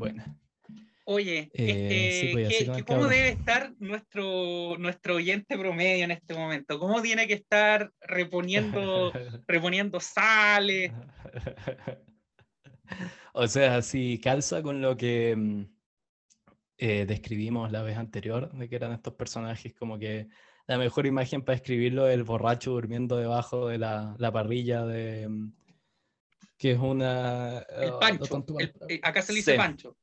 Bueno. Oye, eh, este, ¿cómo debe estar nuestro, nuestro oyente promedio en este momento? ¿Cómo tiene que estar reponiendo, reponiendo sales? o sea, si calza con lo que mm, eh, describimos la vez anterior, de que eran estos personajes como que la mejor imagen para escribirlo es el borracho durmiendo debajo de la, la parrilla de... Que es una... El ah, Pancho. Eh, acá se le dice Pancho.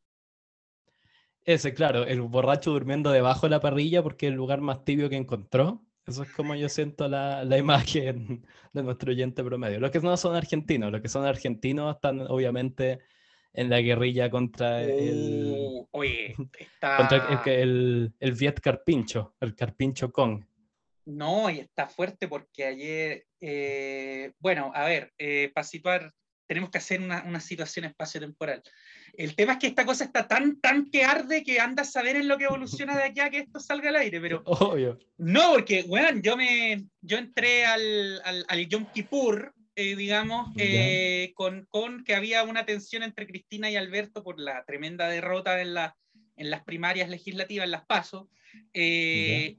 Ese, claro, el borracho durmiendo debajo de la parrilla porque es el lugar más tibio que encontró. Eso es como yo siento la, la imagen de nuestro oyente promedio. Los que no son argentinos, los que son argentinos están obviamente en la guerrilla contra el. Uh, oye, está... contra el, el, Viet Carpincho, el Carpincho Kong. No, y está fuerte porque ayer. Eh, bueno, a ver, eh, para situar, tenemos que hacer una, una situación espacio-temporal. El tema es que esta cosa está tan, tan que arde que anda a saber en lo que evoluciona de aquí a que esto salga al aire, pero... Obvio. No, porque, bueno, yo, me, yo entré al, al, al Yom Kippur, eh, digamos, eh, con, con, que había una tensión entre Cristina y Alberto por la tremenda derrota en, la, en las primarias legislativas, en las PASO, eh,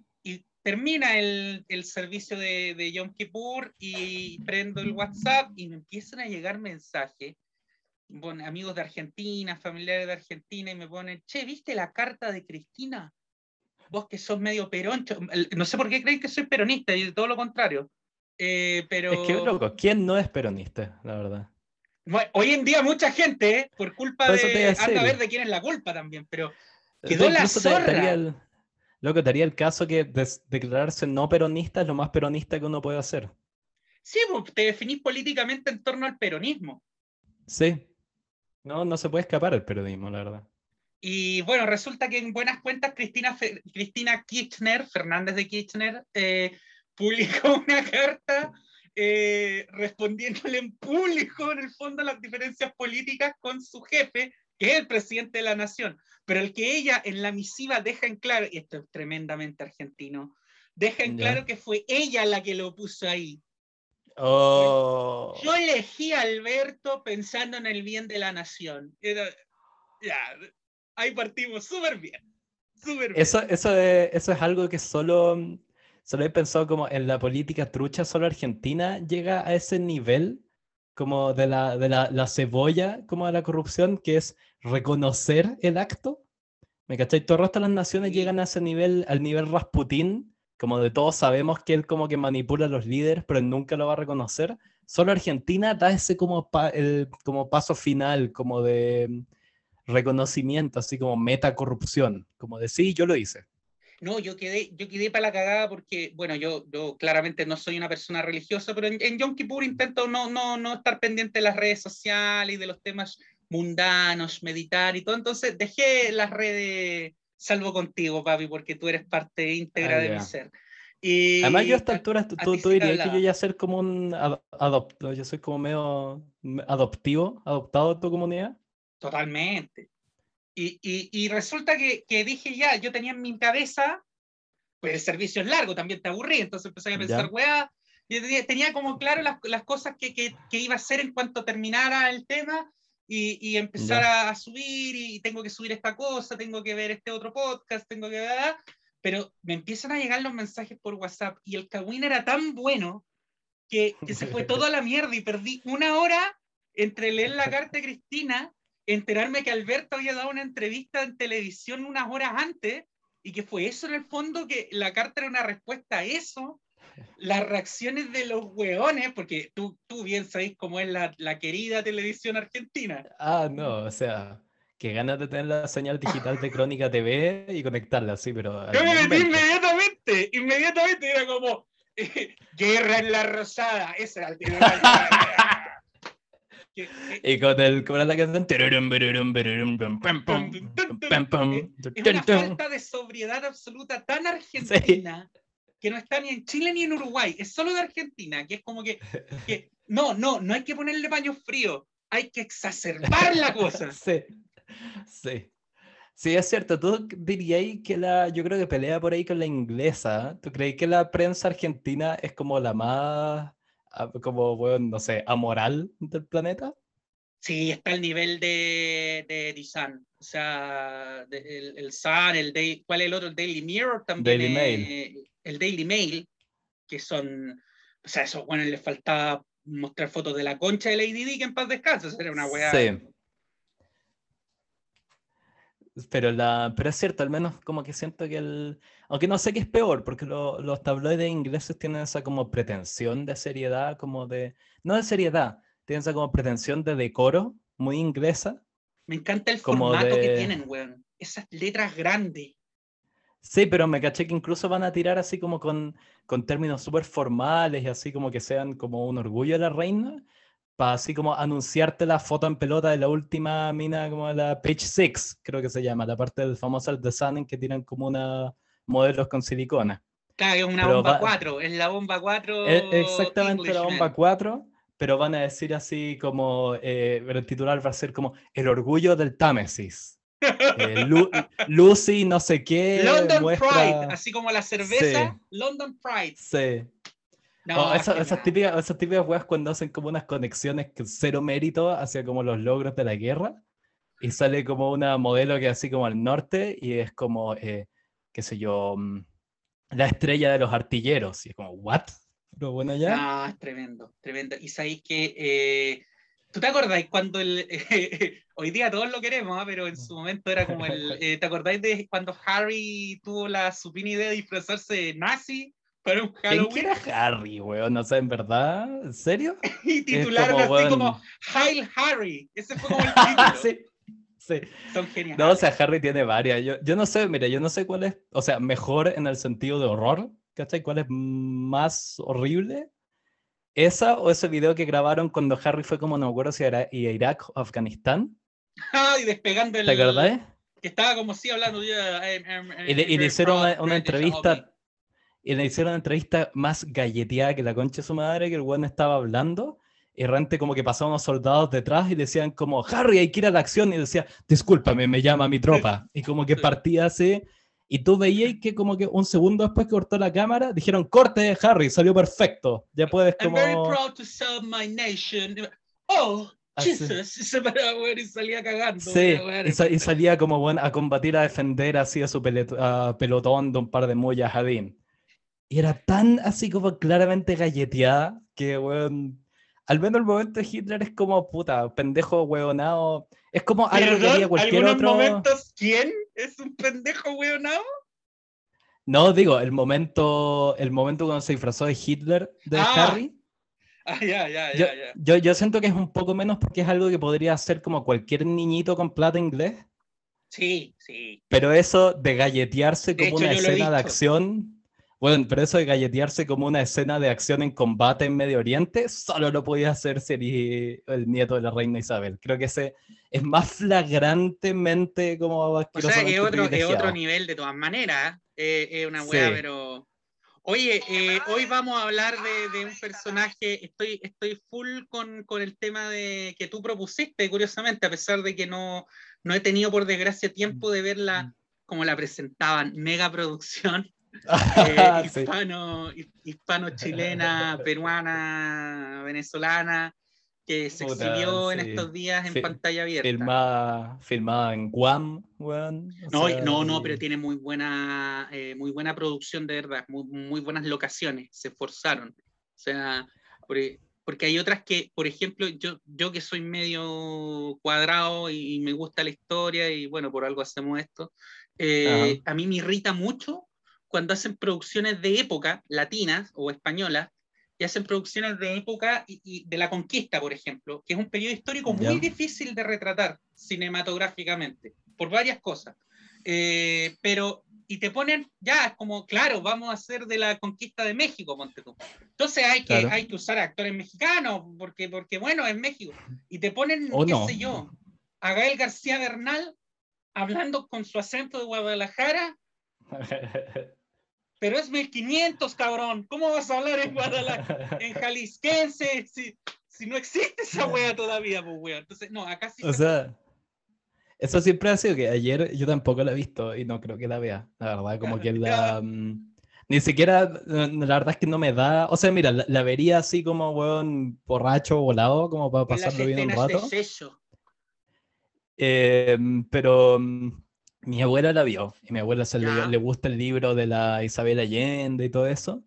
termina el, el servicio de, de Yom Kippur y prendo el WhatsApp y me empiezan a llegar mensajes bueno, amigos de Argentina, familiares de Argentina, y me ponen, che, ¿viste la carta de Cristina? Vos que sos medio peroncho, no sé por qué creen que soy peronista, y todo lo contrario. Eh, pero... Es que, loco, ¿quién no es peronista, la verdad? hoy en día mucha gente, eh, por culpa de... Anda a ver de quién es la culpa también, pero quedó la zorra. El, loco, te haría el caso que declararse no peronista es lo más peronista que uno puede hacer. Sí, te definís políticamente en torno al peronismo. Sí, no, no se puede escapar el periodismo, la verdad. Y bueno, resulta que en buenas cuentas Cristina, Cristina Kirchner, Fernández de Kirchner, eh, publicó una carta eh, respondiéndole en público, en el fondo, a las diferencias políticas con su jefe, que es el presidente de la nación. Pero el que ella en la misiva deja en claro, y esto es tremendamente argentino, deja en claro que fue ella la que lo puso ahí. Oh. Yo elegí a Alberto pensando en el bien de la nación. ya, ahí partimos súper bien. Eso, eso, es, eso es algo que solo, solo he pensado como en la política trucha, solo Argentina llega a ese nivel como de la, de la, la cebolla, como de la corrupción, que es reconocer el acto. ¿Me cachai? Todo el resto de las naciones llegan a ese nivel, al nivel Rasputín, como de todos sabemos que él como que manipula a los líderes, pero él nunca lo va a reconocer. Solo Argentina da ese como, el, como paso final, como de mm, reconocimiento, así como meta corrupción, como de sí, yo lo hice. No, yo quedé, yo quedé para la cagada porque, bueno, yo, yo claramente no soy una persona religiosa, pero en, en Yom Kippur intento no, no, no estar pendiente de las redes sociales y de los temas mundanos, meditar y todo, entonces dejé las redes salvo contigo, papi, porque tú eres parte íntegra ah, de mi ser. Y Además, yo a esta altura, tú, tú, dirías que yo ya ser como un adopto, yo soy como medio adoptivo, adoptado de tu comunidad. Totalmente. Y, y, y resulta que, que, dije ya, yo tenía en mi cabeza, pues el servicio es largo, también te aburrí, entonces empecé a pensar, weá, y tenía, como claro las, las cosas que, que, que, iba a hacer en cuanto terminara el tema, y, empezar a, subir y tengo que subir esta cosa, tengo que ver este otro podcast, tengo que ver, pero me empiezan a llegar los mensajes por WhatsApp y el Kawin era tan bueno que, se fue todo a la mierda y perdí una hora entre leer la carta de Cristina, enterarme que Alberto había dado una entrevista en televisión unas horas antes y que fue eso en el fondo, que la carta era una respuesta a eso las reacciones de los hueones, porque tú, tú bien sabes cómo es la, la, querida televisión argentina. Ah, no, o sea, que ganas de tener la señal digital de Crónica TV y conectarla, sí, pero... Yo me metí inmediatamente, inmediatamente era como, guerra en la rosada, esa era el y con el con la canción es una falta de sobriedad absoluta tan argentina que no está ni en Chile ni en Uruguay, es solo de Argentina, que es como que, no, no, no hay que ponerle paños fríos, hay que exacerbar la cosa. Sí, sí. Sí, es cierto. Tú dirías que la, yo creo que pelea por ahí con la inglesa. ¿Tú crees que la prensa argentina es como la más, como, bueno, no sé, amoral del planeta? Sí, está al nivel de, de Sun. O sea, el, el, Sun, el Day, ¿cuál es el otro? El Daily Mirror también. Daily Mail. El Daily Mail, que son, o sea, eso, bueno, le faltaba mostrar fotos de la concha de Lady Di que en paz descansa, sería una weá. Sí. Pero, la, pero es cierto, al menos como que siento que el... Aunque no sé qué es peor, porque los tabloides ingleses tienen esa como pretensión de seriedad, como de... No de seriedad, tienen esa como pretensión de decoro, muy inglesa. Me encanta el formato que tienen, weón. Esas letras grandes. Sí, pero me caché que incluso van a tirar así como con, con términos súper formales y así como que sean como un orgullo de la reina, para así como anunciarte la foto en pelota de la última mina, como la Page 6, creo que se llama, la parte del famoso The Sun en que tiran como una modelos con silicona. Claro, es una bomba 4, es la bomba 4. E, exactamente la bomba 4, pero van a decir así como, eh, el titular va a ser como el orgullo del Támesis. Eh, Lucy, no sé qué. London Pride, así como la cerveza, London Pride. Sí. Oh, esas, típicas, esas típicas weas cuando hacen como unas conexiones que cero mérito hacia como los logros de la guerra y sale como una modelo que así como al norte y es como, eh, qué sé yo, mm, la estrella de los artilleros y es como, ¿what? Pero bueno, ya. No, es tremendo, tremendo. Y sabéis que, eh, ¿tú te acordáis cuando el, hoy día todos lo queremos, ¿ah? pero en su momento era como el, eh, ¿te acordáis de cuando Harry tuvo la supina idea de disfrazarse de nazi? Para un Halloween. ¿Quién era Harry, weón? No sé, ¿en verdad? ¿En serio? y titularlo así como Hail Harry. Ese fue como el título. sí. Sí. Son geniales. No, o sea, Harry tiene varias. Yo, yo no sé, mira, yo no sé cuál es, o sea, mejor en el sentido de horror, ¿cachai? ¿Cuál es más horrible? ¿Esa o ese video que grabaron cuando Harry fue como, no me acuerdo si era Irak o Afganistán? Ah, y despegando el... ¿Te acordás? Que estaba como si hablando ya... y, le, y le hicieron una, una entrevista le hicieron una entrevista más galleteada que la concha de su madre, que el weón estaba hablando, y realmente como que pasaban unos soldados detrás y decían como, Harry, hay que ir a la acción, y decía, discúlpame, me llama mi tropa, y como que partía así, y tú veías que como que un segundo después que cortó la cámara, dijeron, corte, Harry, salió perfecto, ya puedes como... I'm very proud to serve my nation. Oh, Jesus, y y salía cagando. Sí, y, salía como bueno, a combatir, a defender así a su pelotón de un par de mullas Jadín. Y era tan así como claramente galleteada que, weón, al menos el momento de Hitler es como, puta, pendejo weonado. Es como algo que haría cualquier otro. momentos quién es un pendejo weonado? No, digo, el momento, el momento cuando se disfrazó de Hitler, de ah. Harry. Ah, ya, ya, yo, ya, yo, yo, siento que es un poco menos porque es algo que podría hacer como cualquier niñito con plata inglés. Sí, sí. Pero eso de galletearse como una escena de acción bueno, pero eso de galletearse como una escena de acción en combate en Medio Oriente, solo lo podía hacer si eres el nieto de la reina Isabel. Creo que ese es más flagrantemente como O sea, que otro, otro nivel de todas maneras. Eh, es una wea, pero. Oye, eh, hoy vamos a hablar de, un personaje. Estoy, estoy full con, con, el tema de que tú propusiste, curiosamente, a pesar de que no, no he tenido, por desgracia, tiempo de verla mm. como la presentaban, mega producción. Eh, hispano, hispano, chilena, peruana, venezolana, que se exhibió en estos días en pantalla abierta. Filmada, en Guam, no, no, no, pero tiene muy buena, eh, muy buena producción de verdad, muy, muy, buenas locaciones, se esforzaron. O sea, porque, hay otras que, por ejemplo, yo, yo que soy medio cuadrado y, me gusta la historia y bueno, por algo hacemos esto, eh, a mí me irrita mucho cuando hacen producciones de época, latinas o españolas, y hacen producciones de época y, de la conquista, por ejemplo, que es un periodo histórico muy difícil de retratar cinematográficamente, por varias cosas. Eh, pero, y te ponen, ya, es como, claro, vamos a hacer de la conquista de México, ponte tú. Entonces hay que, hay que usar actores mexicanos, porque, porque bueno, es México. Y te ponen, qué sé yo, a Gael García Bernal hablando con su acento de Guadalajara pero es 1500, cabrón. ¿Cómo vas a hablar en Guadalajara, en Jalisquense, si, si no existe esa wea todavía, pues wea? Entonces, no, acá sí. O sea, eso siempre ha sido que ayer yo tampoco la he visto y no creo que la vea, la verdad, como que la... Mm, Ni siquiera, la verdad es que no me da. O sea, mira, la, vería así como, weón, borracho, volado, como para pasarlo bien un rato. Em, pero mm, mi abuela la vio y mi abuela se le, le, gusta el libro de la Isabel Allende y todo eso.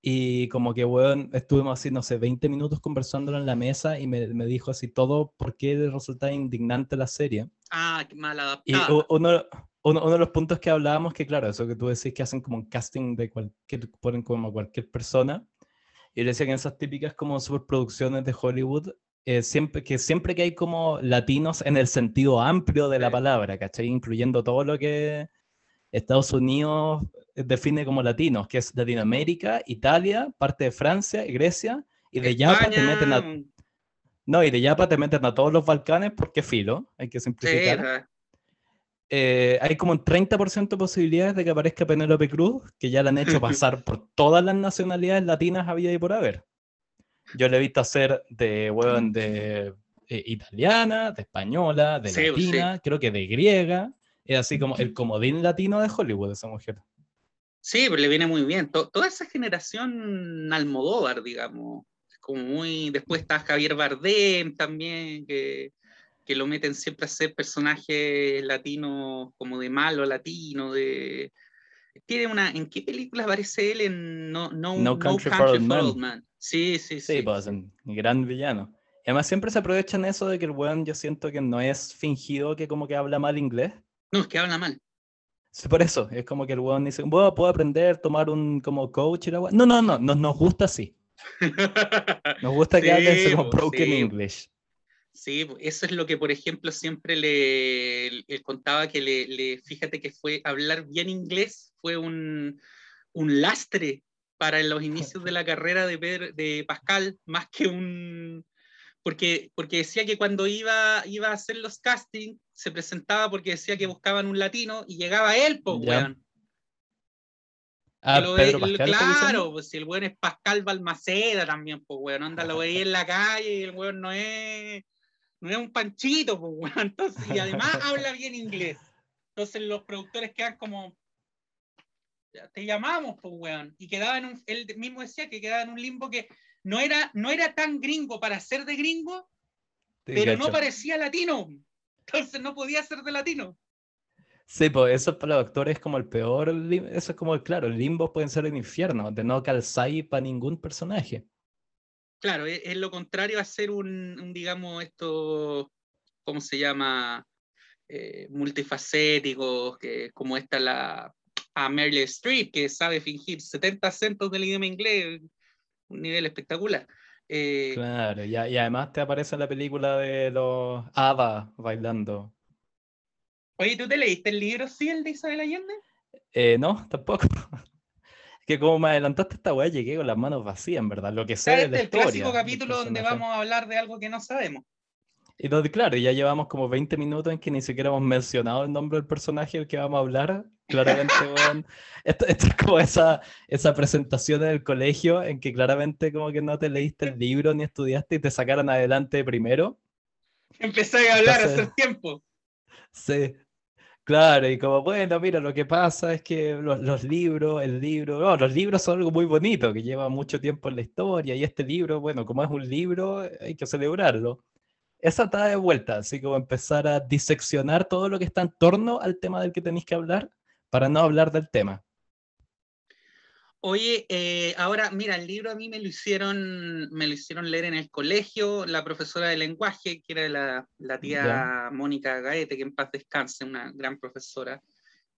Y como que, weón, estuvimos así, no sé, 20 minutos conversándolo en la mesa y me, me dijo así todo por qué le resultaba indignante la serie. Ah, qué mal adaptada. Y uno, uno, uno, de los puntos que hablábamos, que claro, eso que tú decís que hacen como un casting de cualquier, ponen como cualquier persona. Y le decía que en esas típicas como superproducciones de Hollywood, eh, siempre, que siempre que hay como latinos en el sentido amplio de la palabra, ¿cachai? Incluyendo todo lo que Estados Unidos define como latinos, que es Latinoamérica, Italia, parte de Francia, Grecia, y de Yapa te meten a... No, y de Yapa te meten a todos los Balcanes porque filo, hay que simplificar. Eh, hay como un 30% de posibilidades de que aparezca Penélope Cruz, que ya la han hecho pasar por todas las nacionalidades latinas había y por haber. Yo le he visto hacer de, weón, de eh, italiana, de española, de latina, creo que de griega. Es así como el comodín latino de Hollywood, esa mujer. Sí, pero le viene muy bien. toda esa generación Almodóvar, digamos. Como muy. Después está Javier Bardem también, que, que lo meten siempre a ser personajes latinos, como de malo latino, de. Tiene una. ¿En qué película aparece él? En No, no, Country, for Old Man. Sí, sí, sí. Sí, pues, un gran villano. Y además siempre se aprovechan eso de que el weón yo siento que no es fingido que como que habla mal inglés. No, es que habla mal. Sí, por eso, es como que el weón dice, bueno, puedo aprender, tomar un como coach y la No, no, no, nos, nos gusta así. Nos gusta que hables como broken English. Sí, eso es lo que, por ejemplo, siempre le, contaba que le, fíjate que fue hablar bien inglés, fue un, un lastre para los inicios de la carrera de, de Pascal, más que un, porque, porque decía que cuando iba, iba a hacer los castings, se presentaba porque decía que buscaban un latino y llegaba él, pues, weón. Ah, claro, pues si el weón es Pascal Balmaceda también, pues, weón, anda, lo veía en la calle y el weón no es, no es un panchito, pues. Entonces, y además habla bien inglés. Entonces los productores quedan como, te llamamos, pues, weón. Y quedaba en un, él mismo decía que quedaba en un limbo que no era, no era tan gringo para ser de gringo, pero no parecía latino. Entonces no podía ser de latino. Sí, pues eso para los actores es como el peor, eso es como, claro, el limbo pueden ser el infierno, de no calzar para ningún personaje. Claro, es, lo contrario a ser un, digamos, esto, ¿cómo se llama? Eh, multifacético, que como esta la a Meryl Streep, que sabe fingir 70 acentos del idioma inglés, un nivel espectacular. Eh, claro, y, y, además te aparece en la película de los Ava bailando. Oye, ¿tú te leíste el libro, sí, el de Isabel Allende? Eh, no, tampoco. que como me adelantaste esta weá, llegué con las manos vacías, en verdad. Lo que sé es el clásico capítulo donde vamos a hablar de algo que no sabemos. Y claro, ya llevamos como 20 minutos en que ni siquiera hemos mencionado el nombre del personaje del que vamos a hablar. Claramente, esto, esto, es como esa, esa presentación en el colegio en que claramente como que no te leíste el libro ni estudiaste y te sacaron adelante primero. Empecé a hablar hace tiempo. Sí, Claro, y como, bueno, mira, lo que pasa es que los, libros, el libro, los libros son algo muy bonito, que lleva mucho tiempo en la historia, y este libro, bueno, como es un libro, hay que celebrarlo esa está de vuelta, así como empezar a diseccionar todo lo que está en torno al tema del que tenéis que hablar para no hablar del tema. Oye, eh, ahora mira, el libro a mí me lo hicieron, me lo hicieron leer en el colegio, la profesora de lenguaje, que era la, la tía Mónica Gaete, que en paz descanse, una gran profesora.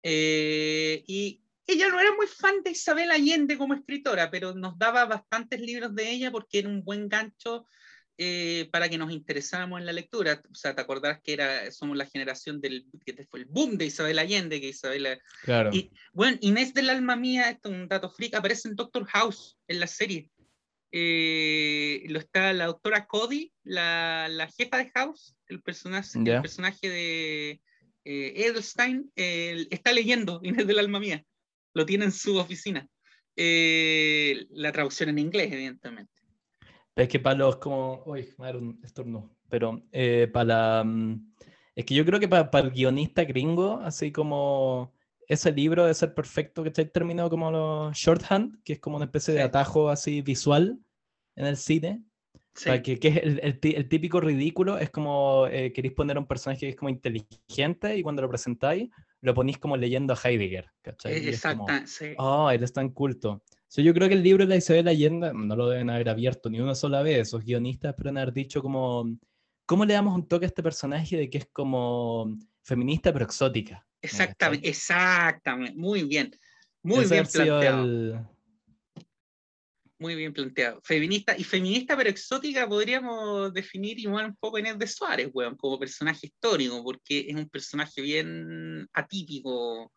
Eh, y ella no era muy fan de Isabel Allende como escritora, pero nos daba bastantes libros de ella porque era un buen gancho eh, para que nos interesáramos en la lectura. O sea, te acordás que era, somos la generación del que fue el boom de Isabel Allende, que Isabel. Claro. Y bueno, Inés del alma mía, esto es un dato freak, aparece en Doctor House en la serie. Eh, lo está la doctora Cody, la, la, jefa de House, el personaje, el personaje de eh, Edelstein, está leyendo Inés del alma mía. Lo tiene en su oficina. la traducción en inglés, evidentemente. Es que para los como. Uy, madre, un estornudo. Pero eh, para. Mm, es que yo creo que para, el guionista gringo, así como ese libro de ser perfecto, que terminado como los shorthand, que es como una especie de atajo así visual en el cine. Para que, que, es el, el, típico ridículo, es como eh, queréis poner a un personaje que es como inteligente y cuando lo presentáis lo ponéis como leyendo a Heidegger. ¿cachai? Exacto, sí. Oh, él está en culto. Yo creo que el libro de la Isabel Allende no lo deben haber abierto ni una sola vez. Esos guionistas pero haber dicho como, ¿cómo le damos un toque a este personaje de que es como feminista pero exótica? Exactamente, exactamente, muy bien. Muy bien planteado. Muy bien planteado. Feminista, y feminista pero exótica podríamos definir igual un poco Inés de Suárez, weón, como personaje histórico, porque es un personaje bien atípico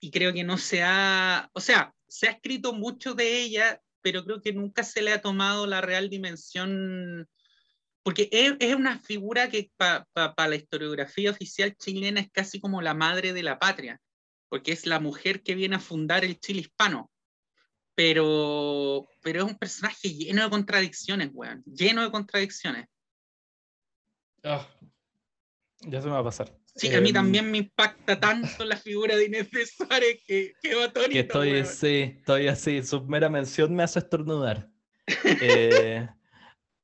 y creo que no se ha, o sea, se ha escrito mucho de ella, pero creo que nunca se le ha tomado la real dimensión porque es, una figura que para la historiografía oficial chilena es casi como la madre de la patria, porque es la mujer que viene a fundar el Chile hispano. Pero, pero es un personaje lleno de contradicciones, weón, lleno de contradicciones. Ah, ya se me va a pasar. Sí, a mí em, también me impacta tanto la figura de Inés de Suárez que, que va Que estoy, sí, estoy así, su mera mención me hace estornudar. eh,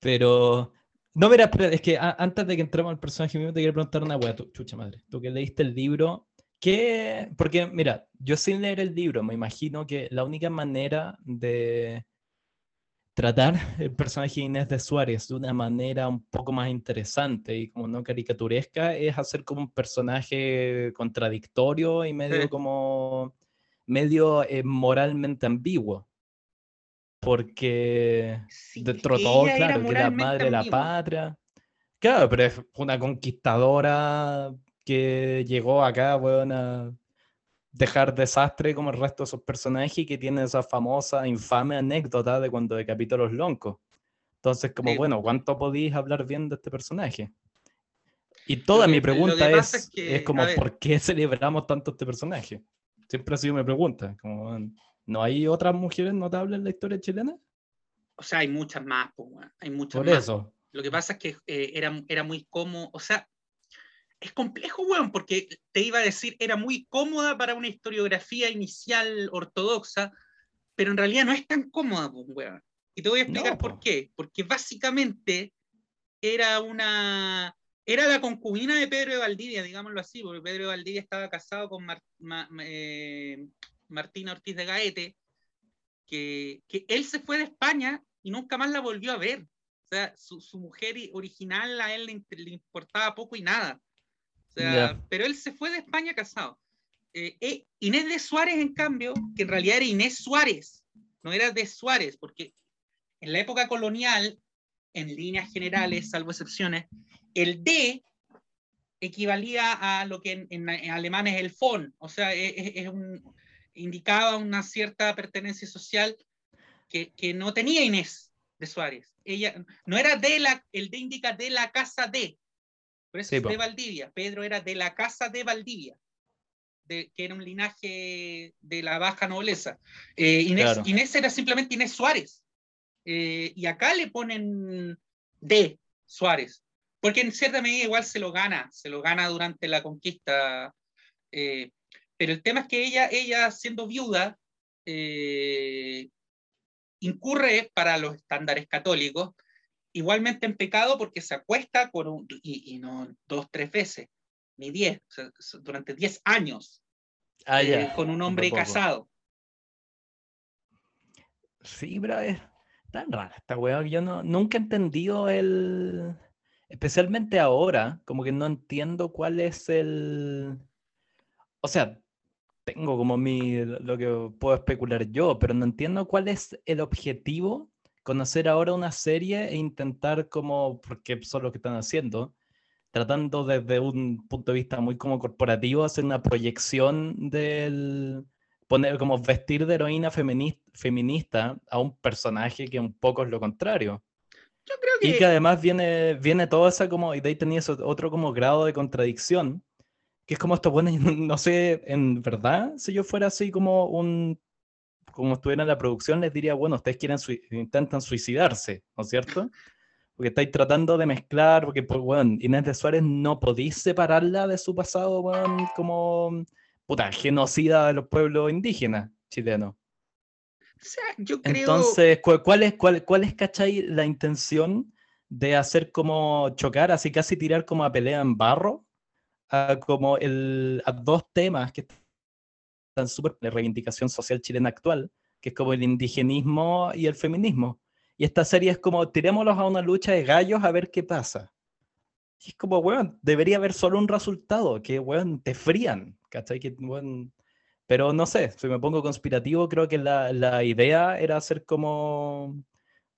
pero no, mira, es que antes de que entremos al personaje mismo, te quiero preguntar una wea, chucha madre. Tú que leíste el libro, ¿qué? Porque, mira, yo sin leer el libro, me imagino que la única manera de tratar el personaje Inés de Suárez de una manera un poco más interesante y como no caricaturesca es hacer como un personaje contradictorio y medio como medio eh, moralmente ambiguo. Porque dentro de todo, claro, que la madre de la patria. Claro, pero es una conquistadora que llegó acá, bueno, a dejar desastre como el resto de sus personajes y que tiene esa famosa, infame anécdota de cuando decapitó a los loncos. Entonces, como, bueno, ¿cuánto podéis hablar bien de este personaje? Y toda mi pregunta es, es, como, ¿por qué celebramos tanto este personaje? Siempre ha sido mi pregunta. Como, ¿No hay otras mujeres notables en la historia chilena? O sea, hay muchas más, hay muchas Por eso. Lo que pasa es que eh, era, era muy cómodo, o sea, es complejo, weón, porque te iba a decir, era muy cómoda para una historiografía inicial ortodoxa, pero en realidad no es tan cómoda, pues, weón. Y te voy a explicar por qué. Porque básicamente era una. Era la concubina de Pedro de Valdivia, digámoslo así, porque Pedro de Valdivia estaba casado con eh, Martina Ortiz de Gaete, que, que, él se fue de España y nunca más la volvió a ver. O sea, su, su mujer original a él le, importaba poco y nada. Sea, pero él se fue de España casado. Eh, eh, Inés de Suárez, en cambio, que en realidad era Inés Suárez, no era de Suárez, porque en la época colonial, en líneas generales, salvo excepciones, el D equivalía a lo que en, alemán es el FON, o sea, es un, indicaba una cierta pertenencia social que, que, no tenía Inés de Suárez. Ella no era de la, el de indica de la casa de, por eso es de Valdivia. Pedro era de la casa de Valdivia, de, que era un linaje de la baja nobleza. Eh, Inés, Inés, era simplemente Inés Suárez. Eh, y acá le ponen de Suárez, porque en cierta medida igual se lo gana, se lo gana durante la conquista. Eh, pero el tema es que ella, ella siendo viuda, eh, incurre para los estándares católicos igualmente en pecado porque se acuesta con un, y, no dos, tres veces, ni diez, durante diez años ah, eh, con un hombre casado. Sí, pero es tan rara esta weá. Yo no, nunca he entendido el. Especialmente ahora, como que no entiendo cuál es el. O sea, tengo como mi, lo que puedo especular yo, pero no entiendo cuál es el objetivo conocer ahora una serie e intentar como, porque son lo que están haciendo, tratando desde un punto de vista muy como corporativo, hacer una proyección del, poner como vestir de heroína feminista, feminista a un personaje que un poco es lo contrario. Yo creo que... Y que además viene, viene todo esa como, y de ahí tenía otro como grado de contradicción, que es como esto, bueno, no sé, en verdad, si yo fuera así como un, como estuviera en la producción, les diría, bueno, ustedes quieren intentan suicidarse, ¿no es cierto? Porque estáis tratando de mezclar, porque, pues, bueno, Inés de Suárez no podéis separarla de su pasado, bueno, como puta, genocida de los pueblos indígenas chilenos. O sea, yo creo... Entonces, ¿cuál es, cuál, cuál es, cachai, la intención de hacer como chocar, así casi tirar como a pelea en barro, a como el, a dos temas que están súper la reivindicación social chilena actual, que es como el indigenismo y el feminismo. Y esta serie es como, tirémoslos a una lucha de gallos a ver qué pasa. Y es como, weón, debería haber solo un resultado, que, weón, te frían, ¿cachai? Que, weón... Pero no sé, si me pongo conspirativo, creo que la, la idea era hacer como...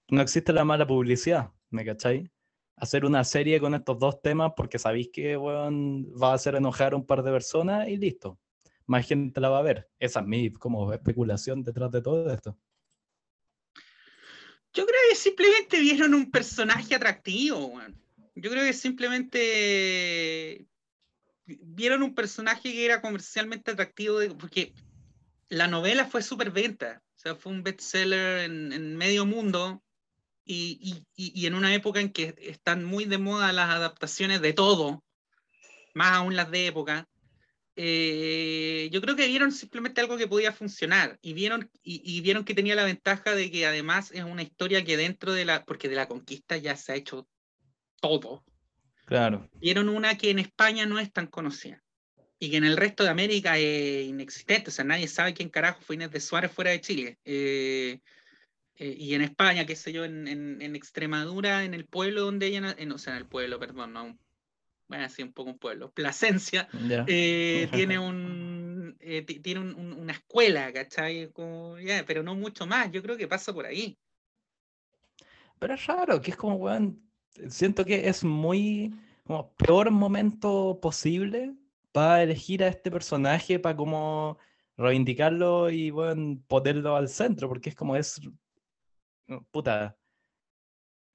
No existe la mala publicidad, ¿me cachai? Hacer una serie con estos dos temas porque sabéis que, weón, va a hacer enojar a un par de personas y listo. Más gente la va a ver. Esa es mi como especulación detrás de todo esto. Yo creo que simplemente vieron un personaje atractivo, Yo creo que simplemente vieron un personaje que era comercialmente atractivo, porque la novela fue súper venta, o sea, fue un bestseller en, en medio mundo y, y, y, en una época en que están muy de moda las adaptaciones de todo, más aún las de época. Eh, yo creo que vieron simplemente algo que podía funcionar y vieron, y, vieron que tenía la ventaja de que además es una historia que dentro de la, porque de la conquista ya se ha hecho todo. Claro. Vieron una que en España no es tan conocida y que en el resto de América es inexistente, o sea, nadie sabe quién carajo fue Inés de Suárez fuera de Chile. Eh, eh, y en España, qué sé yo, en, en, Extremadura, en el pueblo donde ella, en, o sea, en el pueblo, perdón, no, bueno, así un poco un pueblo, Plasencia, eh, tiene, un, eh, tiene una escuela, ¿cachai? pero no mucho más, yo creo que pasa por ahí. Pero es raro, que es como, weón, siento que es muy, como, peor momento posible para elegir a este personaje, para como reivindicarlo y, bueno, ponerlo al centro, porque es como es, puta,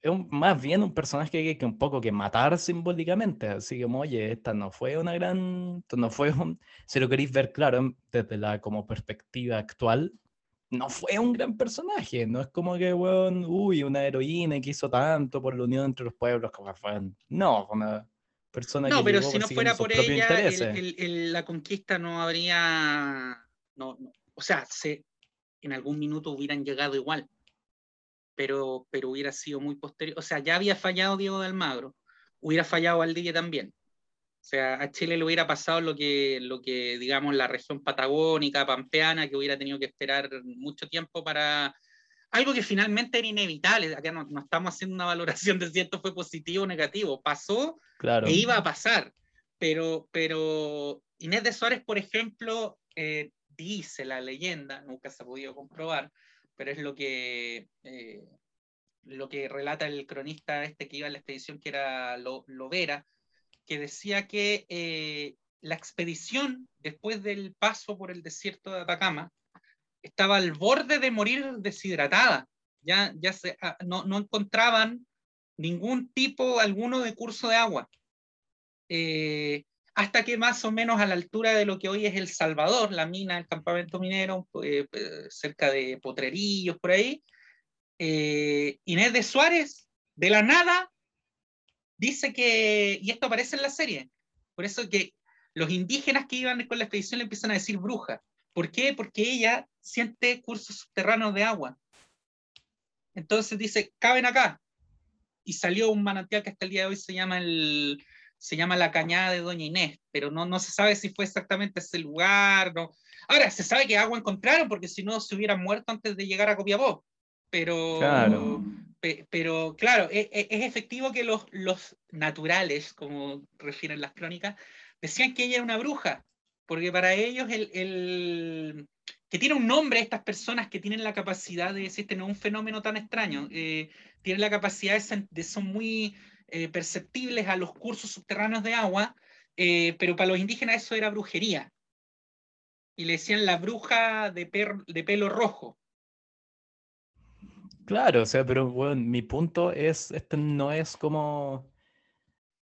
es más bien un personaje que que un poco que matar simbólicamente, así como, oye, esta no fue una gran, esto no fue un, si lo queréis ver claro desde la como perspectiva actual, no fue un gran personaje, no es como que, bueno, uy, una heroína que hizo tanto por la unión entre los pueblos, como fue, no, fue una persona no, que... No, pero si no fuera por ella, la conquista no habría, no, o sea, se, en algún minuto hubieran llegado igual pero, pero hubiera sido muy posterior. O sea, ya había fallado Diego de Almagro, hubiera fallado Valdivia también. O sea, a Chile le hubiera pasado lo que, lo que, digamos, la región patagónica, pampeana, que hubiera tenido que esperar mucho tiempo para algo que finalmente era inevitable. Acá no, estamos haciendo una valoración de si esto fue positivo o negativo. Pasó claro. e iba a pasar. Pero, pero Inés de Suárez, por ejemplo, eh, dice la leyenda, nunca se ha podido comprobar, pero es lo que, eh, lo que relata el cronista este que iba a la expedición, que era Lovera, que decía que eh, la expedición, después del paso por el desierto de Atacama, estaba al borde de morir deshidratada. Ya, ya ah, no, no, encontraban ningún tipo alguno de curso de agua. Eh, hasta que más o menos a la altura de lo que hoy es El Salvador, la mina, el campamento minero, eh, eh, cerca de Potrerillos, por ahí, eh, Inés de Suárez, de la nada, dice que, y esto aparece en la serie, por eso que los indígenas que iban con la expedición le empiezan a decir bruja. ¿Por qué? Porque ella siente cursos subterráneos de agua. Entonces dice, caben acá. Y salió un manantial que hasta el día de hoy se llama el, se llama La Cañada de Doña Inés, pero no, no se sabe si fue exactamente ese lugar. No. Ahora, se sabe que agua encontraron porque si no se hubieran muerto antes de llegar a Copiapó. Pero claro, pero, claro es, e, es, efectivo que los, los naturales, como refieren las crónicas, decían que ella era una bruja, porque para ellos el, el que tiene un nombre estas personas que tienen la capacidad de decir, este no es un fenómeno tan extraño, eh, tienen la capacidad de, de son muy eh, perceptibles a los cursos subterráneos de agua, eh, pero para los indígenas eso era brujería. Y le decían la bruja de, pelo rojo. Claro, o sea, pero bueno, mi punto es, este no es como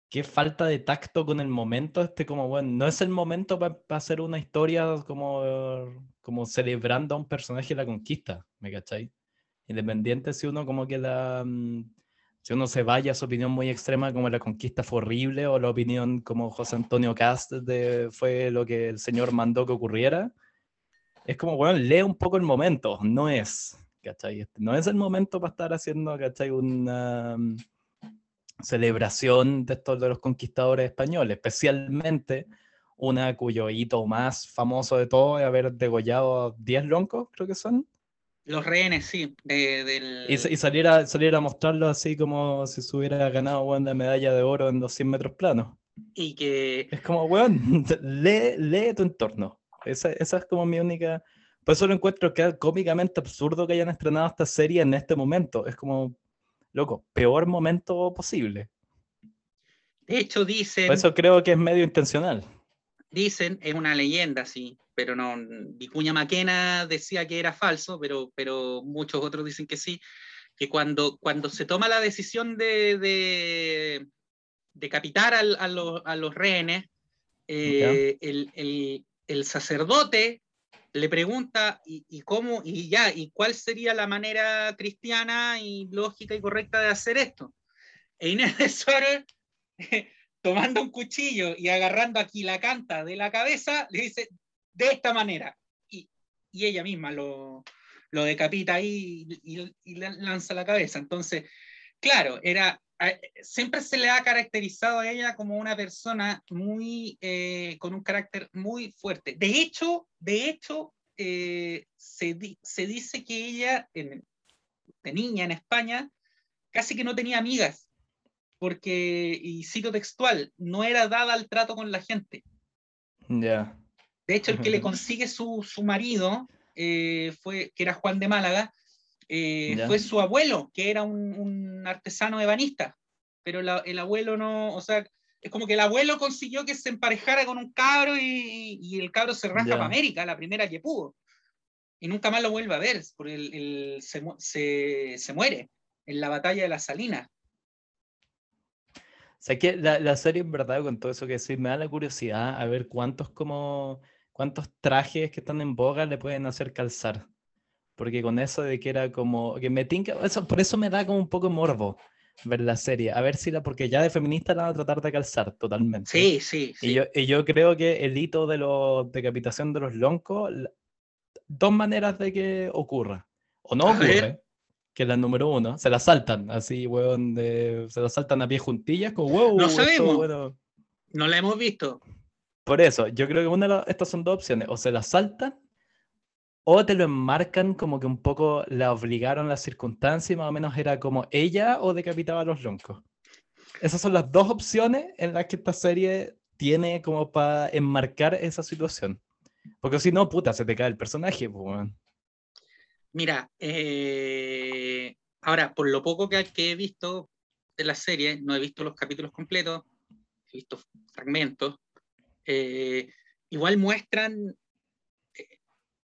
qué falta de tacto con el momento, este como, bueno, no es el momento para hacer una historia como, como celebrando a un personaje de la conquista, ¿me cachai? Independiente si uno como que la, mm, si uno se vaya a su opinión muy extrema como la conquista fue horrible o la opinión como José Antonio Cast de, fue lo que el señor mandó que ocurriera, es como, bueno, lee un poco el momento, no es, ¿cachai? Este, no es el momento para estar haciendo, ¿cachai? Una mm, celebración de estos de los conquistadores españoles, especialmente una cuyo hito más famoso de todo es haber degollado 10 loncos, creo que son. Los rehenes, sí. del... y, y, salir, a, mostrarlo así como si se hubiera ganado una medalla de oro en 200 metros planos. Y que... Es como, weón, lee, lee tu entorno. Esa, esa, es como mi única... Por eso lo encuentro que es cómicamente absurdo que hayan estrenado esta serie en este momento. Es como, loco, peor momento posible. De hecho, dicen... Por eso creo que es medio intencional. Dicen, es una leyenda, sí, pero no, Vicuña Maquena decía que era falso, pero, pero muchos otros dicen que sí, que cuando, cuando se toma la decisión de, de decapitar a, a, los, a, los, rehenes, eh, el, el, el, sacerdote le pregunta y, y, cómo y ya y cuál sería la manera cristiana y lógica y correcta de hacer esto. E Inés de Suárez tomando un cuchillo y agarrando aquí la canta de la cabeza, le dice, de esta manera. Y, y ella misma lo, lo decapita ahí y, y, lanza la cabeza. Entonces, claro, era, siempre se le ha caracterizado a ella como una persona muy, eh, con un carácter muy fuerte. De hecho, de hecho, eh, se, se, dice que ella, en, de niña en España, casi que no tenía amigas porque, y cito textual, no era dada al trato con la gente. Ya. De hecho, el que le consigue su, su marido, eh, fue, que era Juan de Málaga, eh, fue su abuelo, que era un, un artesano ebanista. Pero la, el abuelo no, o sea, es como que el abuelo consiguió que se emparejara con un cabro y, y el cabro se rasca para América, la primera que pudo. Y nunca más lo vuelve a ver, porque el, el, se, se, se muere en la batalla de las Salinas. O sea, que la, la, serie, en verdad, con todo eso que decís, me da la curiosidad a ver cuántos como cuántos trajes que están en boga le pueden hacer calzar. Porque con eso de que era como, que me tinca, eso, por eso me da como un poco morbo ver la serie, a ver si la, porque ya de feminista la van a tratar de calzar totalmente. Sí, sí. Y, Yo, y yo creo que el hito de la decapitación de los loncos, dos maneras de que ocurra. O no ocurre, que es la número uno, se la saltan, así, weón, de, se la saltan a pie juntillas, como, wow, no sabemos. No la hemos visto. Por eso, yo creo que una de estas son dos opciones, o se la saltan, o te lo enmarcan como que un poco la obligaron las circunstancias, más o menos era como ella o decapitaba a los loncos. Esas son las dos opciones en las que esta serie tiene como para enmarcar esa situación. Porque si no, puta, se te cae el personaje, pues, Mira, eh, ahora, por lo poco que, que, he visto de la serie, no he visto los capítulos completos, he visto fragmentos, eh, igual muestran, eh,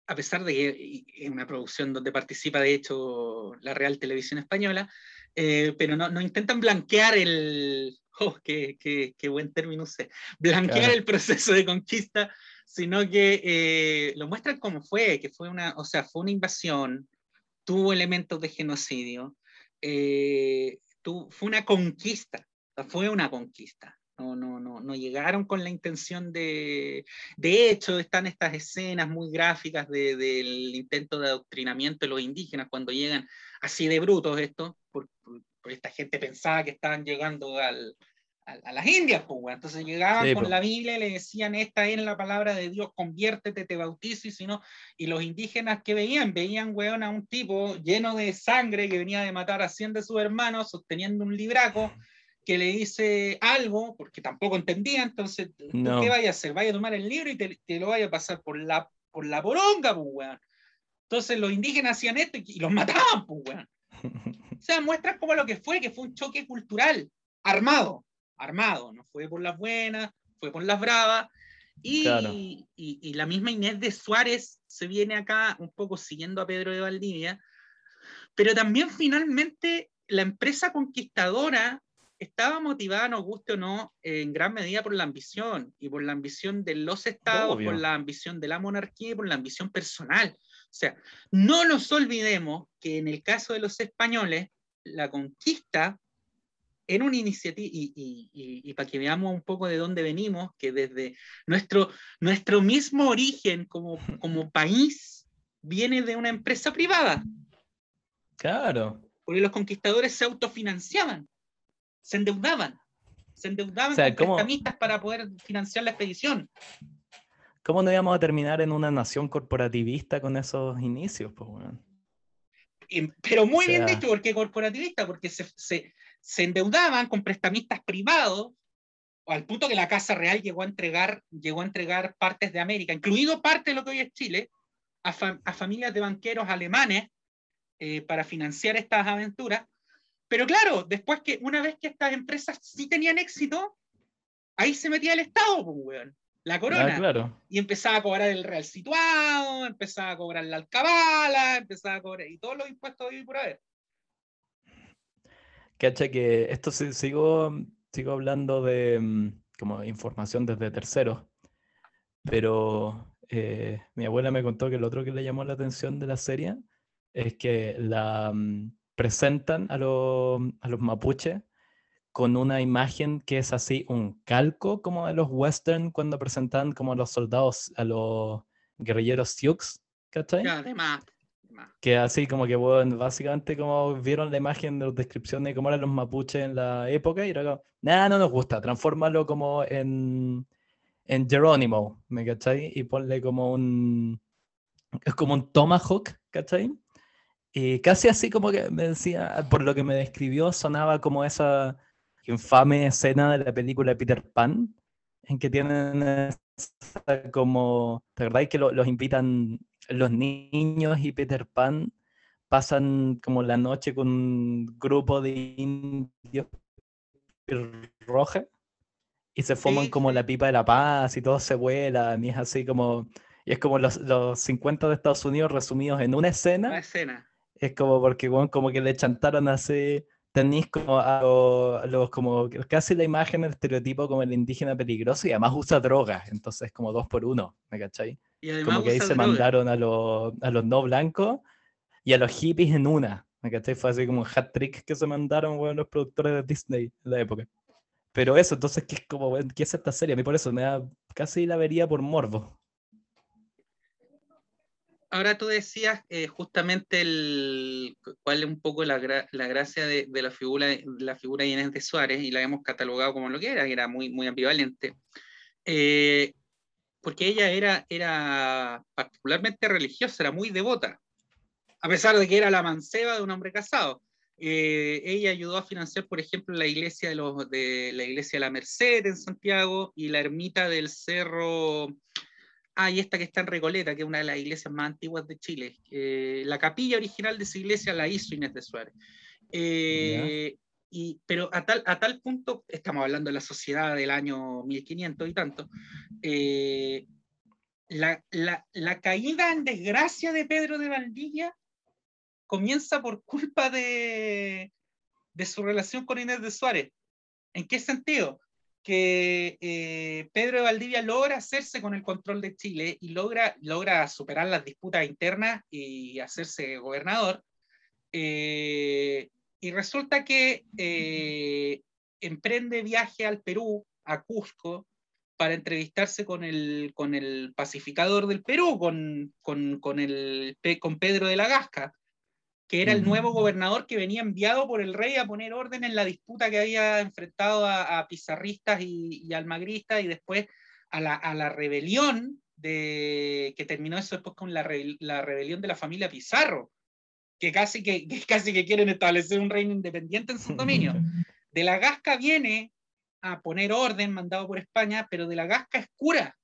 a pesar de que es una producción donde participa de hecho la Real Televisión Española, eh, pero no, no, intentan blanquear el, oh, qué, qué, qué buen término sé, blanquear claro. el proceso de conquista sino que eh, lo muestran como fue, que fue una, o sea, fue una invasión, tuvo elementos de genocidio, eh, tu, fue una conquista, fue una conquista. No, no, no, no llegaron con la intención de... De hecho, están estas escenas muy gráficas de, del intento de adoctrinamiento de los indígenas cuando llegan así de brutos esto, por, por, por esta gente pensaba que estaban llegando al, a, las Indias, pues, entonces llegaban sí, con pues. la Biblia y le decían, esta es la palabra de Dios, conviértete, te bautizo, y si no, y los indígenas que veían, veían, weón, a un tipo lleno de sangre que venía de matar a 100 de sus hermanos, sosteniendo un libraco, que le dice algo, porque tampoco entendía, entonces, no. ¿qué vaya a hacer? Vaya a tomar el libro y te, te lo vaya a pasar por la, por la poronga, pues, weón. Entonces los indígenas hacían esto y, y los mataban, pues, weón. O sea, muestras como lo que fue, que fue un choque cultural armado armado, no fue por las buenas, fue por las bravas. Y, claro. y, y, la misma Inés de Suárez se viene acá un poco siguiendo a Pedro de Valdivia, pero también finalmente la empresa conquistadora estaba motivada, nos guste o no, en gran medida por la ambición, y por la ambición de los estados, Obvio. por la ambición de la monarquía y por la ambición personal. O sea, no nos olvidemos que en el caso de los españoles, la conquista en una iniciativa, y, para que veamos un poco de dónde venimos, que desde nuestro, nuestro mismo origen como, como país viene de una empresa privada. Claro. Porque los conquistadores se autofinanciaban, se endeudaban, se endeudaban con prestamistas para poder financiar la expedición. ¿Cómo no íbamos a terminar en una nación corporativista con esos inicios? Pero muy bien dicho, porque corporativista, porque se, se endeudaban con prestamistas privados, al punto que la Casa Real llegó a entregar, llegó a entregar partes de América, incluido parte de lo que hoy es Chile, a, familias de banqueros alemanes eh, para financiar estas aventuras. Pero claro, después que una vez que estas empresas sí tenían éxito, ahí se metía el Estado, pues, la corona. claro. Y empezaba a cobrar el real situado, empezaba a cobrar la alcabala, empezaba a cobrar y todos los impuestos de por haber. Cacha que esto sigo, sigo hablando de mm, como información desde terceros, pero eh, mi abuela me contó que lo otro que le llamó la atención de la serie es que la mm, presentan a, a los mapuches con una imagen que es así un calco como de los western cuando presentan como a los soldados, a los guerrilleros Sioux, ¿cachai? Además. Que así como que, bueno, básicamente como vieron la imagen de la descripción de cómo eran los mapuches en la época y era como, nada, no nos gusta, transfórmalo como en, en Jerónimo, ¿me cachai? Y ponle como un, es como un tomahawk, ¿cachai? Y casi así como que me decía, por lo que me describió, sonaba como esa infame escena de la película Peter Pan, en que tienen esa como, ¿te acordáis que los invitan los niños y Peter Pan pasan como la noche con un grupo de indios roja y se forman como la pipa de la paz y todo se vuela y es así como y es como los, los 50 de Estados Unidos resumidos en una escena. Una escena. Es como porque bueno, como que le chantaron así tenéis como a los, como casi la imagen, el estereotipo como el indígena peligroso y además usa drogas, entonces como dos por uno, ¿me cachai? como que ahí se mandaron a los, a los no blancos y a los hippies en una. ¿Me cachai? Fue así como un hat trick que se mandaron bueno, los productores de Disney en la época. Pero eso, entonces, ¿qué es, como, ¿qué es esta serie? A mí por eso me da casi la vería por morbo. Ahora tú decías eh, justamente el, cuál es un poco la, la gracia de, de, la figura de la figura de Inés de Suárez y la hemos catalogado como lo que era, que era muy, muy ambivalente. Eh, porque ella era, era particularmente religiosa, era muy devota, a pesar de que era la manceba de un hombre casado. Eh, ella ayudó a financiar, por ejemplo, la iglesia de, los, de la iglesia de la Merced en Santiago y la ermita del Cerro. Ah, y esta que está en Recoleta, que es una de las iglesias más antiguas de Chile. La capilla original de esa iglesia la hizo Inés de Suárez. Eh, y, pero a tal, a tal punto, estamos hablando de la sociedad del año 1500 y tanto, eh, la, la, la, caída en desgracia de Pedro de Valdivia comienza por culpa de, de su relación con Inés de Suárez. ¿En qué sentido? Que eh, Pedro de Valdivia logra hacerse con el control de Chile y logra, logra superar las disputas internas y hacerse gobernador. Eh, y resulta que eh, emprende viaje al Perú, a Cusco, para entrevistarse con el, con el pacificador del Perú, con, con, con, el, con Pedro de la Gasca, que era el nuevo gobernador que venía enviado por el rey a poner orden en la disputa que había enfrentado a, pizarristas y, almagristas y después a la, a la rebelión de, que terminó eso después con la, la rebelión de la familia Pizarro que casi que, casi que quieren establecer un reino independiente en su dominio. De la Gasca viene a poner orden mandado por España, pero de la Gasca es cura.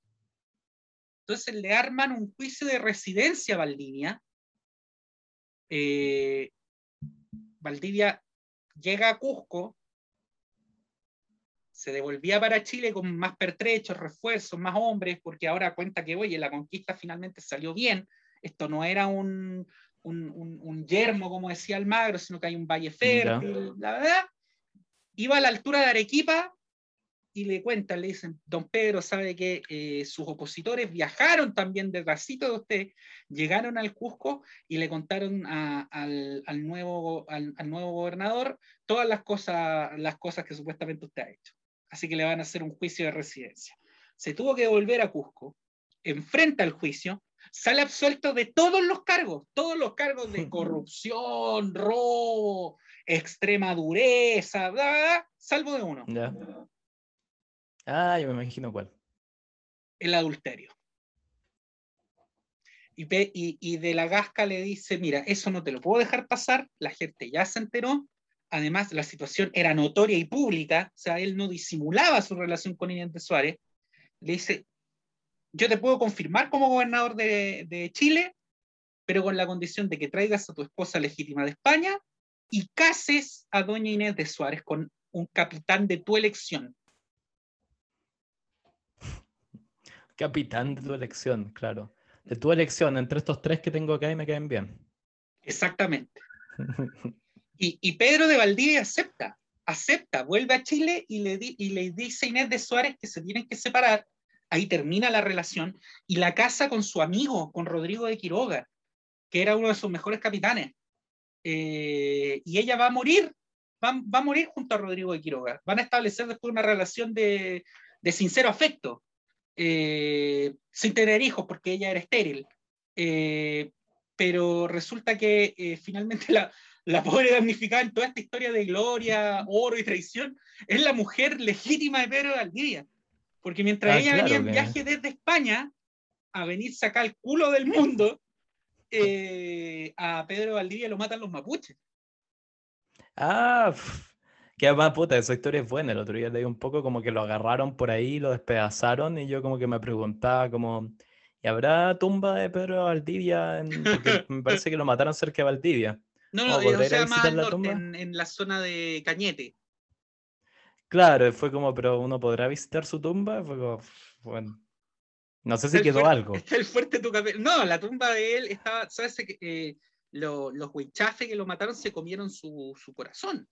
Entonces le arman un juicio de residencia a Valdivia. Eh, Valdivia llega a Cusco, se devolvía para Chile con más pertrechos, refuerzos, más hombres, porque ahora cuenta que, oye, la conquista finalmente salió bien. Esto no era un, un, un, yermo, como decía Almagro, sino que hay un valle fértil, la verdad. Iba a la altura de Arequipa y le cuentan, le dicen, don Pedro sabe que eh, sus opositores viajaron también detrásito de usted, llegaron al Cusco y le contaron al, nuevo, al, nuevo gobernador todas las cosas, las cosas que supuestamente usted ha hecho. Así que le van a hacer un juicio de residencia. Se tuvo que volver a Cusco, enfrenta el juicio, sale absuelto de todos los cargos, todos los cargos de corrupción, robo, extrema dureza, salvo de uno. Ah, yo me imagino cuál. El adulterio. Y, de la gasca le dice, mira, eso no te lo puedo dejar pasar, la gente ya se enteró, además la situación era notoria y pública, o sea, él no disimulaba su relación con Inés de Suárez, le dice, yo te puedo confirmar como gobernador de Chile, pero con la condición de que traigas a tu esposa legítima de España y cases a doña Inés de Suárez con un capitán de tu elección. Capitán de tu elección, claro. De tu elección, entre estos tres que tengo acá y me caen bien. Exactamente. y, Pedro de Valdivia acepta, acepta, vuelve a Chile y le, y le dice a Inés de Suárez que se tienen que separar. Ahí termina la relación y la casa con su amigo, con Rodrigo de Quiroga, que era uno de sus mejores capitanes. Eh, y ella va a morir, va, a morir junto a Rodrigo de Quiroga. Van a establecer después una relación de, de sincero afecto, eh, sin tener hijos porque ella era estéril. Eh, pero resulta que finalmente la, la pobre damnificada en toda esta historia de gloria, oro y traición es la mujer legítima de Pedro de Valdivia. Porque mientras ah, ella venía en viaje desde España a venir sacar el culo del mundo, eh, a Pedro Valdivia lo matan los mapuches. Ah, qué más puta, esa historia es buena. El otro día leí un poco como que lo agarraron por ahí, lo despedazaron y yo como que me preguntaba como, ¿y habrá tumba de Pedro Valdivia? En... Porque me parece que lo mataron cerca de Valdivia. No, no, o sea, más al norte, en, en, la zona de Cañete. Claro, fue como, pero uno podrá visitar su tumba. Fue como, bueno, no sé si quedó algo. Está el fuerte tu No, la tumba de él estaba, ¿sabes? Eh, los huichafes que lo mataron se comieron su, su corazón.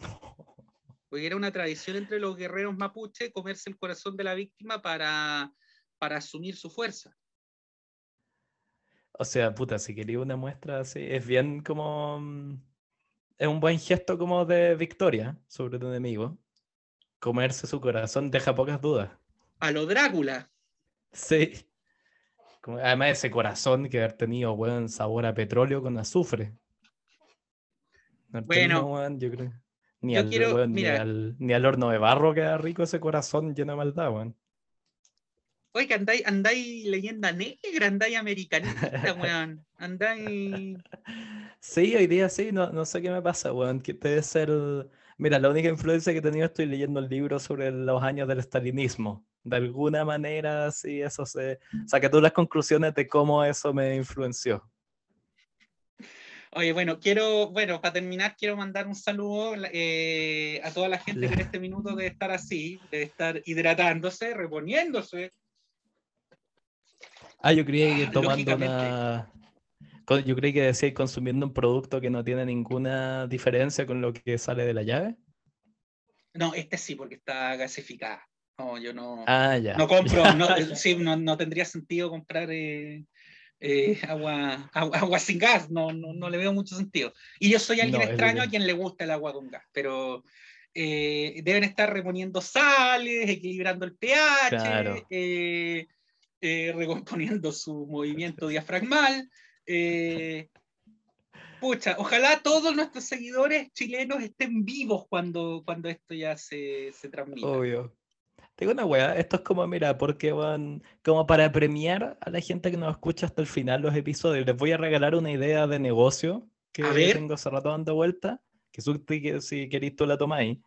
Porque era una tradición entre los guerreros mapuche comerse el corazón de la víctima para, para asumir su fuerza. O sea, puta, si quería una muestra así, es bien como. Mm, es un buen gesto como de victoria sobre tu enemigo. Comerse su corazón deja pocas dudas. A lo Drácula. Sí. además, ese corazón que haber tenido buen sabor a petróleo con azufre. bueno, yo creo. Ni, al, ni, al, horno de barro queda rico ese corazón lleno de maldad, weón. Oye, andáis, andáis leyenda negra, andáis americanista, weón. Andáis. Sí, hoy día sí, no, no sé qué me pasa, weón. Que debe ser. Mira, la única influencia que he tenido estoy leyendo el libro sobre los años del estalinismo de alguna manera, sí, eso se... O tú las conclusiones de cómo eso me influenció. Oye, bueno, quiero, bueno, para terminar, quiero mandar un saludo eh, a toda la gente que en este minuto debe estar así, debe estar hidratándose, reponiéndose. Ah, yo creía que ah, tomando una... Yo creí que decía consumiendo un producto que no tiene ninguna diferencia con lo que sale de la llave. No, este sí, porque está gasificada. No, yo no, ah, no compro, no, no, tendría sentido comprar eh, eh, agua, agua, sin gas, no, no, le veo mucho sentido. Y yo soy alguien extraño a quien le gusta el agua con gas, pero eh, deben estar reponiendo sales, equilibrando el pH, recomponiendo su movimiento diafragmal. pucha, ojalá todos nuestros seguidores chilenos estén vivos cuando, cuando esto ya se, se transmita. Obvio. Tengo una weá, esto es como, mira, porque van, como para premiar a la gente que nos escucha hasta el final los episodios, les voy a regalar una idea de negocio que tengo hace rato dando vuelta, que si queréis tú la tomáis.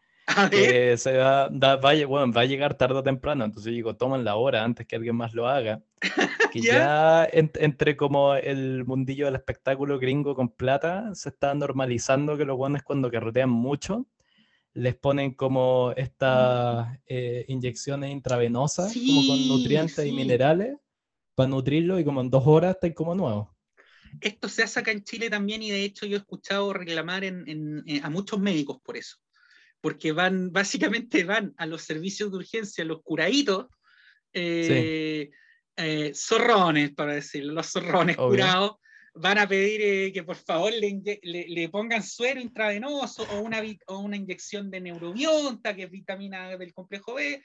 Que se va, va, va, a llegar tarde o temprano, entonces yo digo, toman la hora antes que alguien más lo haga. Que ya entre como el mundillo del espectáculo gringo con plata se está normalizando que los buenos cuando carretean mucho les ponen como estas eh, inyecciones intravenosas, como con nutrientes y minerales, para nutrirlo y como en dos horas está como nuevo. Esto se hace acá en Chile también y de hecho yo he escuchado reclamar en, a muchos médicos por eso. porque van, básicamente van a los servicios de urgencia, los curaditos, eh, eh, zorrones, para decirlo, los zorrones curados, van a pedir eh, que por favor le, le, pongan suero intravenoso o una, o una inyección de neurobionta, que es vitamina del complejo B,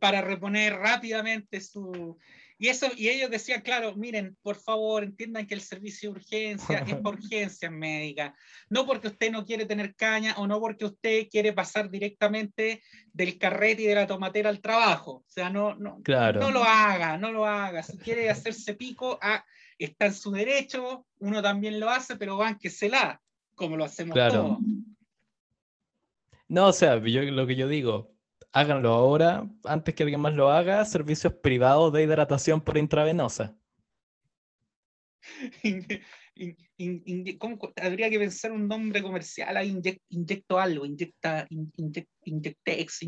para reponer rápidamente su, y, eso, y ellos decían, claro, miren, por favor, entiendan que el servicio de urgencia es por urgencia médica, no porque usted no quiere tener caña o no porque usted quiere pasar directamente del carrete y de la tomatera al trabajo. O sea, no, no, no lo haga, no lo haga. Si quiere hacerse pico, ah, está en su derecho, uno también lo hace, pero van que se la, como lo hacemos todos. No, o sea, yo, lo que yo digo, háganlo ahora, antes que alguien más lo haga, servicios privados de hidratación por intravenosa. habría que pensar un nombre comercial, inyecto algo, inyecta, inyectex,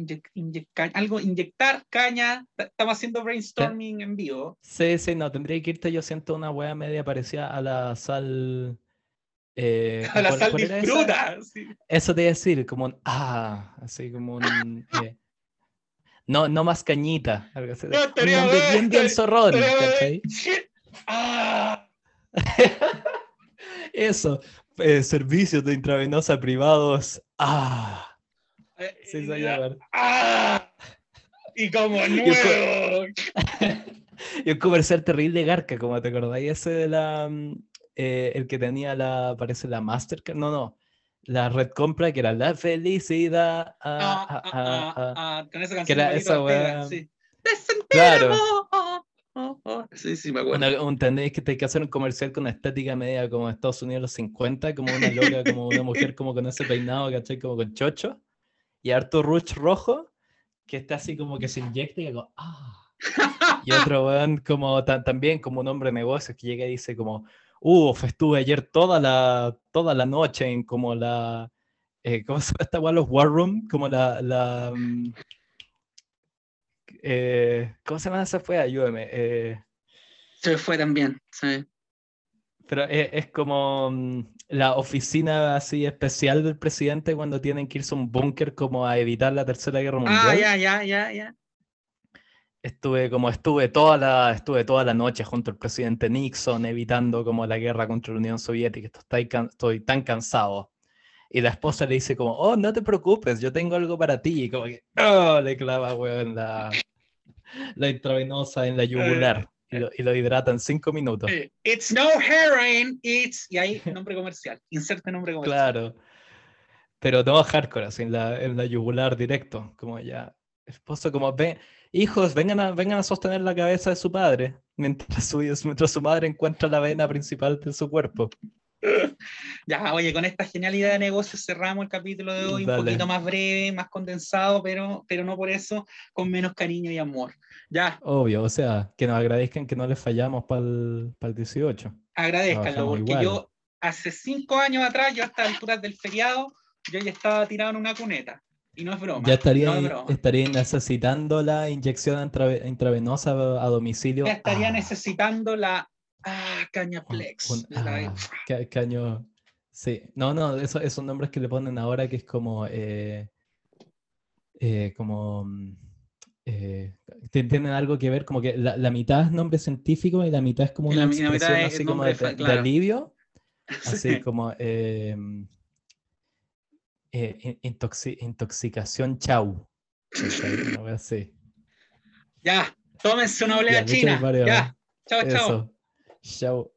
algo, inyectar caña, estamos haciendo brainstorming en vivo. Sí, sí, no, tendría que irte, yo siento una wea media parecida a la sal... Eh, a la sal disfruta. Eso te iba a decir, como un, ah, así como un... Eh, no, no más cañita. Algo así. No, bien, bien zorrón. Ah. Eso. Eh, servicios de intravenosa privados. Ah. Eh, sí, ah. Y como nuevo. y un comercial terrible garca, como te acordáis, ese de la. Mm, eh, el que tenía la. Parece la Mastercard. No, no la red compra que era la felicidad. Ah, ah, ah, ah con esa canción. Que era esa weá. Sí. Claro. Sí, sí, me acuerdo. que te hay que hacer un comercial con estética media como Estados Unidos los 50, como una loca, como una mujer como con ese peinado, ¿cachai? Como con chocho. Y harto ruch rojo, que está así como que se inyecta y como, ah. Y otro weón como también como un hombre de negocios que llega y dice como, Uf, estuve ayer toda la, toda la noche en como la. Eh, ¿Cómo se llama esta Los War Room? Como la. la mm, eh, ¿Cómo se llama? Se fue, ayúdame. Eh, se fue también, sí. Pero es, como mm, la oficina así especial del presidente cuando tienen que irse a un búnker como a evitar la tercera guerra ah, mundial. Ah, ya, ya, ya, ya. Estuve como estuve toda la estuve toda la noche junto al presidente Nixon evitando como la guerra contra la Unión Soviética. Estoy, estoy tan cansado. Y la esposa le dice como, oh, no te preocupes, yo tengo algo para ti. Y como que, oh, le clava, weón, la, la intravenosa en la yugular. Y lo, y lo, hidrata en cinco minutos. Eh, it's no heroin, it's... Y ahí, nombre comercial. Inserte nombre comercial. Claro. Pero no hardcore, así en la, en la yugular directo. Como ya, esposo como, ve hijos, vengan a, vengan a sostener la cabeza de su padre, mientras su, mientras su madre encuentra la vena principal de su cuerpo. Ya, oye, con esta genialidad de negocio cerramos el capítulo de hoy, un poquito más breve, más condensado, pero, pero no por eso con menos cariño y amor. Ya. Obvio, o sea, que nos agradezcan que no les fallamos para el, 18. Agradezcanlo, porque yo hace cinco años atrás, yo hasta alturas del feriado, yo ya estaba tirado en una cuneta. Y no es broma. Ya estaría, estaría necesitando la inyección intravenosa a domicilio. Ya estaría ah. necesitando la ah, cañaplex. Ah, caño. Sí, no, no, eso, esos nombres que le ponen ahora que es como. Eh, eh, como. Eh, tienen algo que ver, como que la, mitad es nombre científico y la mitad es como una expresión así como de, alivio. Así como. Eh, intoxicación chau. Ya, tómense una olea china. Ya, chao, chao. Chao.